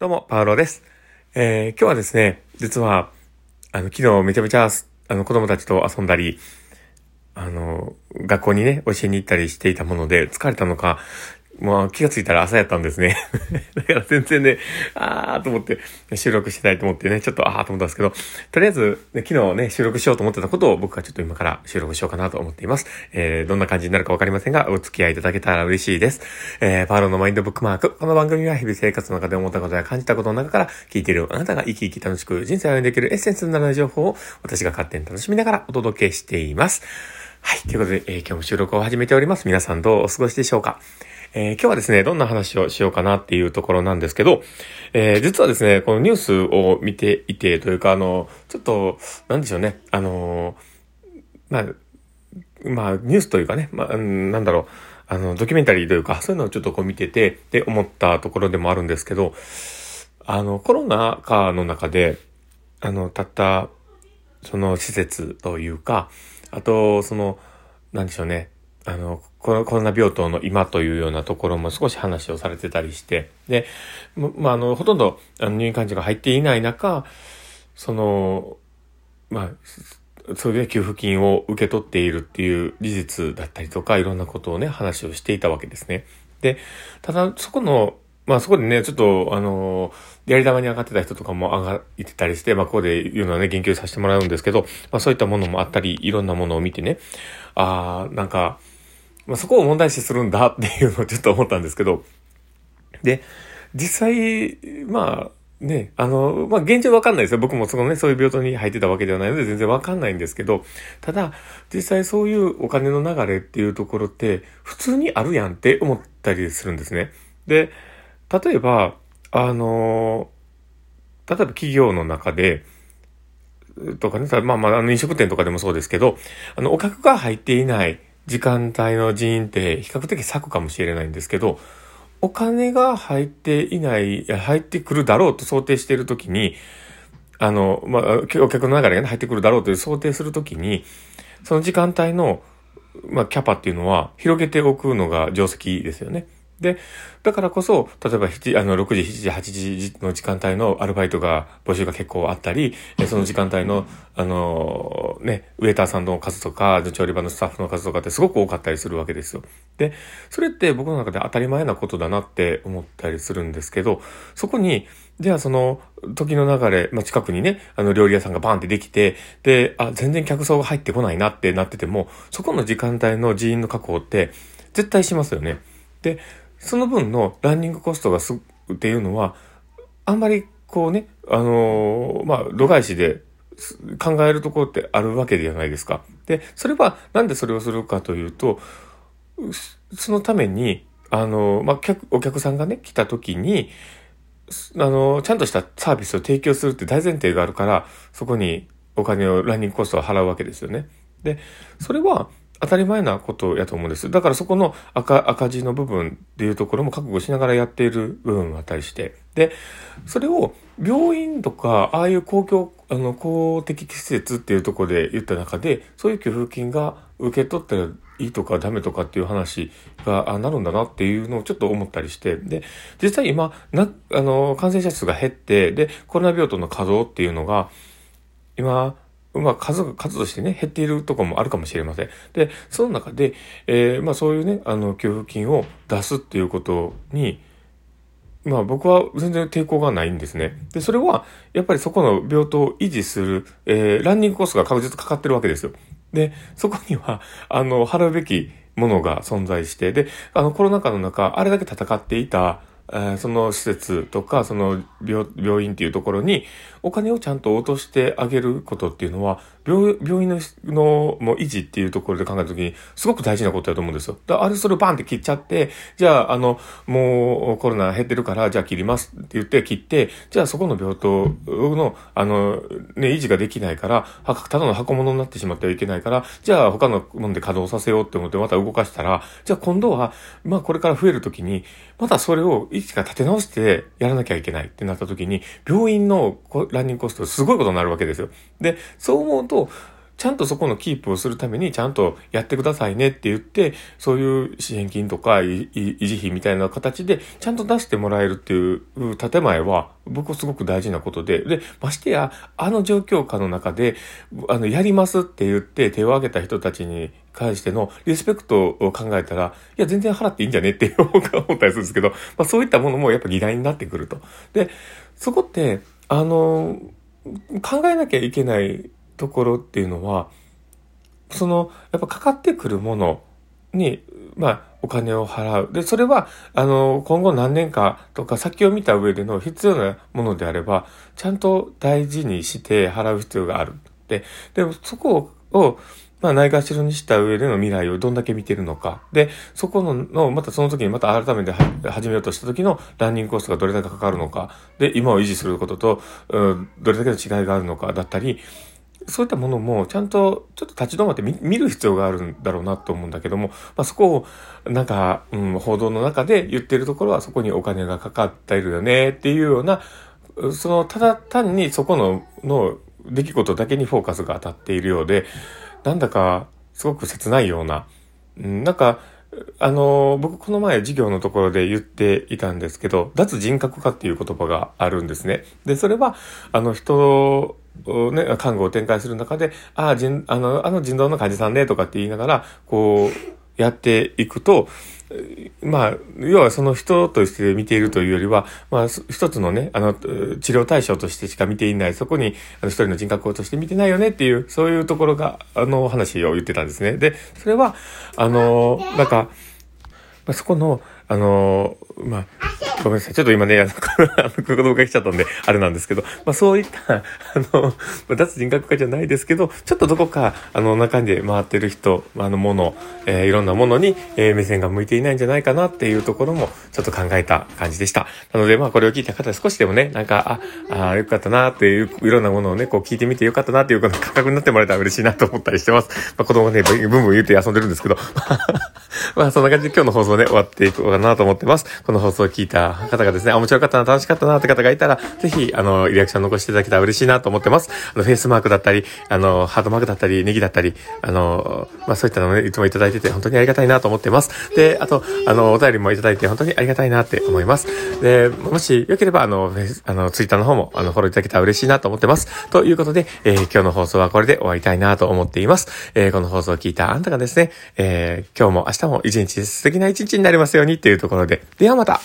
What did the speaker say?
どうも、パウロです。えー、今日はですね、実は、あの、昨日めちゃめちゃ、あの、子供たちと遊んだり、あの、学校にね、教えに行ったりしていたもので、疲れたのか、まあ気がついたら朝やったんですね。だから全然ね、あーと思って収録したいと思ってね、ちょっとあーと思ったんですけど、とりあえず、ね、昨日ね、収録しようと思ってたことを僕はちょっと今から収録しようかなと思っています。えー、どんな感じになるかわかりませんが、お付き合いいただけたら嬉しいです。えー、パーロのマインドブックマーク。この番組は日々生活の中で思ったことや感じたことの中から聞いているあなたが生き生き楽しく人生を歩んでいけるエッセンスになる情報を私が勝手に楽しみながらお届けしています。はい。ということで、えー、今日も収録を始めております。皆さんどうお過ごしでしょうかえー、今日はですね、どんな話をしようかなっていうところなんですけど、えー、実はですね、このニュースを見ていて、というか、あの、ちょっと、なんでしょうね、あの、まあ、まあ、ニュースというかね、まあ、なんだろう、あの、ドキュメンタリーというか、そういうのをちょっとこう見てて、で、思ったところでもあるんですけど、あの、コロナ禍の中で、あの、たった、その施設というか、あと、その、なんでしょうね、あの、コロナ病棟の今というようなところも少し話をされてたりして、で、まあ、あの、ほとんど入院患者が入っていない中、その、まあ、それで給付金を受け取っているっていう事実だったりとか、いろんなことをね、話をしていたわけですね。で、ただ、そこの、まあそこでね、ちょっと、あの、やり玉に上がってた人とかも上がってたりして、まあここで言うのはね、言及させてもらうんですけど、まあそういったものもあったり、いろんなものを見てね、ああ、なんか、まあ、そこを問題視するんだっていうのをちょっと思ったんですけど、で、実際、まあ、ね、あの、まあ、現状わかんないですよ。僕もそのね、そういう病棟に入ってたわけではないので全然わかんないんですけど、ただ、実際そういうお金の流れっていうところって、普通にあるやんって思ったりするんですね。で、例えば、あの、例えば企業の中で、とかね、まあまあ、あの飲食店とかでもそうですけど、あの、お客が入っていない時間帯の人員って比較的削かもしれないんですけど、お金が入っていない、入ってくるだろうと想定しているときに、あの、まあ、お客の流れが、ね、入ってくるだろうという想定するときに、その時間帯の、まあ、キャパっていうのは広げておくのが定石ですよね。で、だからこそ、例えば7、あの、6時、7時、8時の時間帯のアルバイトが、募集が結構あったり、その時間帯の、あの、ね、ウェーターさんの数とか、調理場のスタッフの数とかってすごく多かったりするわけですよ。で、それって僕の中で当たり前なことだなって思ったりするんですけど、そこに、じゃあその、時の流れ、まあ、近くにね、あの、料理屋さんがバーンってできて、で、あ、全然客層が入ってこないなってなってても、そこの時間帯の人員の確保って、絶対しますよね。で、その分のランニングコストがす、っていうのは、あんまりこうね、あのー、まあ、度外視で考えるところってあるわけじゃないですか。で、それはなんでそれをするかというと、そのために、あのー、まあ、お客さんがね、来た時に、あのー、ちゃんとしたサービスを提供するって大前提があるから、そこにお金を、ランニングコストを払うわけですよね。で、それは、当たり前なことやと思うんです。だからそこの赤、赤字の部分っていうところも覚悟しながらやっている部分があったりして。で、それを病院とか、ああいう公共、あの、公的施設っていうところで言った中で、そういう給付金が受け取ったらいいとかダメとかっていう話がなるんだなっていうのをちょっと思ったりして、で、実際今、な、あの、感染者数が減って、で、コロナ病棟の稼働っていうのが、今、まあ数が、数としてね、減っているとこもあるかもしれません。で、その中で、えー、まあそういうね、あの、給付金を出すっていうことに、まあ僕は全然抵抗がないんですね。で、それは、やっぱりそこの病棟を維持する、えー、ランニングコストが確実かかってるわけですよ。で、そこには、あの、払うべきものが存在して、で、あの、コロナ禍の中、あれだけ戦っていた、え、その施設とか、その病病院っていうところに、お金をちゃんと落としてあげることっていうのは、病病院ののもう維持っていうところで考えたときに、すごく大事なことだと思うんですよ。だあれそれをバンって切っちゃって、じゃあ、あの、もうコロナ減ってるから、じゃあ切りますって言って切って、じゃあそこの病棟の、あの、ね、維持ができないから、ただの箱物になってしまってはいけないから、じゃあ他のもので稼働させようって思ってまた動かしたら、じゃあ今度は、まあこれから増えるときに、またそれを一から立て直してやらなきゃいけないってなった時に、病院のランニングコストすごいことになるわけですよ。で、そう思うと、ちゃんとそこのキープをするためにちゃんとやってくださいねって言って、そういう支援金とか維持費みたいな形でちゃんと出してもらえるっていう建前は僕はすごく大事なことで、で、ましてや、あの状況下の中で、あの、やりますって言って手を挙げた人たちに関してのリスペクトを考えたら、いや、全然払っていいんじゃねって思ったりするんですけど、まあそういったものもやっぱ議題になってくると。で、そこって、あの、考えなきゃいけないところっていうのは、その、やっぱかかってくるものに、まあ、お金を払う。で、それは、あの、今後何年かとか先を見た上での必要なものであれば、ちゃんと大事にして払う必要がある。で、でもそこを、まあ、ないがしろにした上での未来をどんだけ見てるのか。で、そこの、のまたその時にまた改めて始めようとした時のランニングコストがどれだけかかるのか。で、今を維持することと、うん、どれだけの違いがあるのかだったり、そういったものもちゃんとちょっと立ち止まって見る必要があるんだろうなと思うんだけども、まあ、そこをなんか、うん、報道の中で言ってるところはそこにお金がかかっているよねっていうような、そのただ単にそこのの出来事だけにフォーカスが当たっているようで、なんだかすごく切ないような、うん、なんか、あの、僕この前授業のところで言っていたんですけど、脱人格化っていう言葉があるんですね。で、それは、あの人ね、看護を展開する中で、ああ、人、あの、あの人道の患者さんね、とかって言いながら、こう、やっていくと、まあ、要はその人として見ているというよりは、まあ、一つのね、あの、治療対象としてしか見ていない、そこに、あの、一人の人格をとして見てないよねっていう、そういうところが、あの、話を言ってたんですね。で、それは、あの、なんか、まあ、そこの、あの、まあ、ごめんなさい。ちょっと今ね、あの、子供が来ちゃったんで、あれなんですけど、まあそういった、あの、脱人格化じゃないですけど、ちょっとどこか、あの、中で回ってる人、あの、もの、えー、いろんなものに、えー、目線が向いていないんじゃないかなっていうところも、ちょっと考えた感じでした。なので、まあこれを聞いた方少しでもね、なんか、あ、あよかったなっていう、いろんなものをね、こう聞いてみてよかったなっていうこの感覚になってもらえたら嬉しいなと思ったりしてます。まあ子供がね、ブンブン言って遊んでるんですけど、まあそんな感じで今日の放送ね、終わっていこうかなと思ってます。この放送を聞いた方がですね、あ、面白かったな、楽しかったなって方がいたら、ぜひ、あの、リアクション残していただけたら嬉しいなと思ってます。あの、フェイスマークだったり、あの、ハートマークだったり、ネギだったり、あの、まあ、そういったのをね、いつもいただいてて、本当にありがたいなと思ってます。で、あと、あの、お便りもいただいて、本当にありがたいなって思います。で、もしよければ、あの、あの、ツイッターの方も、あの、フォローいただけたら嬉しいなと思ってます。ということで、えー、今日の放送はこれで終わりたいなと思っています。えー、この放送を聞いたあんたがですね、えー、今日も明日も一日素敵な一日になりますようにっていうところで、ではまた